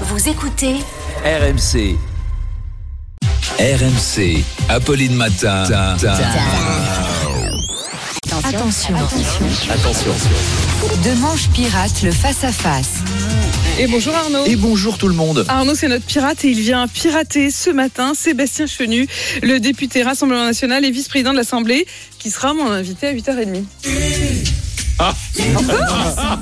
Vous écoutez RMC. RMC. Apolline Matin. Attention. Attention. De manche pirate, le face-à-face. Et bonjour Arnaud. Et bonjour tout le monde. Arnaud, c'est notre pirate et il vient pirater ce matin Sébastien Chenu, le député Rassemblement National et vice-président de l'Assemblée, qui sera mon invité à 8h30.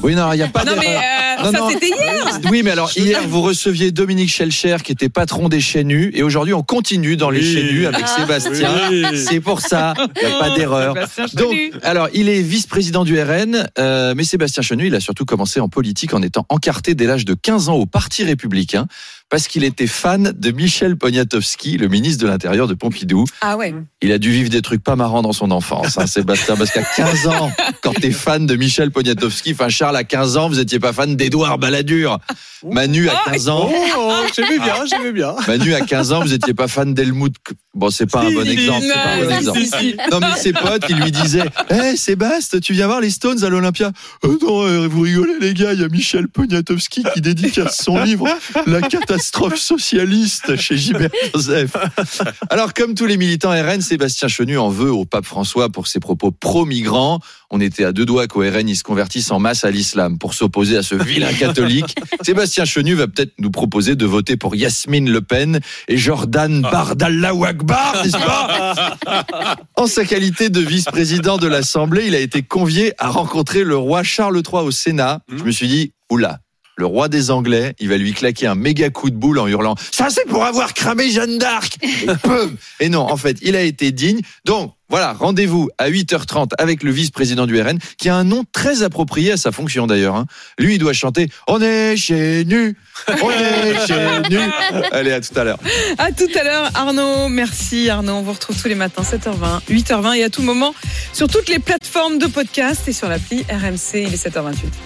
Oui, non, il n'y a pas Non mais d'erreur. euh, Non, ça c'était hier Oui, mais alors hier, vous receviez Dominique Schelcher, qui était patron des Chénus, et aujourd'hui, on continue dans les Oui. Chénus avec Ah. Sébastien. Oui. C'est pour ça, il n'y a pas d'erreur. Sébastien Donc, Chenu. alors, il est vice-président du RN, euh, mais Sébastien Chenu, il a surtout commencé en politique en étant encarté dès l'âge de 15 ans au Parti républicain, parce qu'il était fan de Michel Poniatowski, le ministre de l'Intérieur de Pompidou. Ah ouais. Il a dû vivre des trucs pas marrants dans son enfance, hein, Sébastien, parce qu'à 15 ans, quand t'es fan de Michel Poniatowski, enfin Charles à 15 ans, vous étiez pas fan d'Édouard Balladur. Manu à 15 ans, Oh, j'aimais bien, j'aimais bien. Manu à 15 ans, vous étiez pas fan d'Helmut. Bon, c'est pas un bon exemple, c'est pas un bon non, exemple. si, si. Non, mais ses potes, ils lui disaient Hé, Sébastien, tu viens voir les Stones à l'Olympia? Euh, Non, euh, vous rigolez, les gars, il y a Michel Poniatowski qui dédicace son livre La catastrophe socialiste chez Gilbert Joseph. Alors, comme tous les militants RN, Sébastien Chenu en veut au pape François pour ses propos pro-migrants. On était à deux doigts qu'au RN, il se convertisse en masse à l'islam pour s'opposer à ce vilain catholique. Sébastien Chenu va peut-être nous proposer de voter pour Yasmine Le Pen et Jordan Bardallah Akbar, n'est-ce pas En sa qualité de vice-président de l'Assemblée, il a été convié à rencontrer le roi Charles III au Sénat. Je me suis dit, oula, le roi des Anglais, il va lui claquer un méga coup de boule en hurlant Ça, c'est pour avoir cramé Jeanne d'Arc Et non, en fait, il a été digne. Donc, voilà, rendez-vous à 8h30 avec le vice-président du RN, qui a un nom très approprié à sa fonction d'ailleurs. hein. Lui, il doit chanter On est chez nu On est chez nu Allez, à tout à l'heure. À tout à l'heure Arnaud. Merci Arnaud. On vous retrouve tous les matins 7h20, 8h20 et à tout moment sur toutes les plateformes de podcast et sur l'appli RMC. Il est 7h28.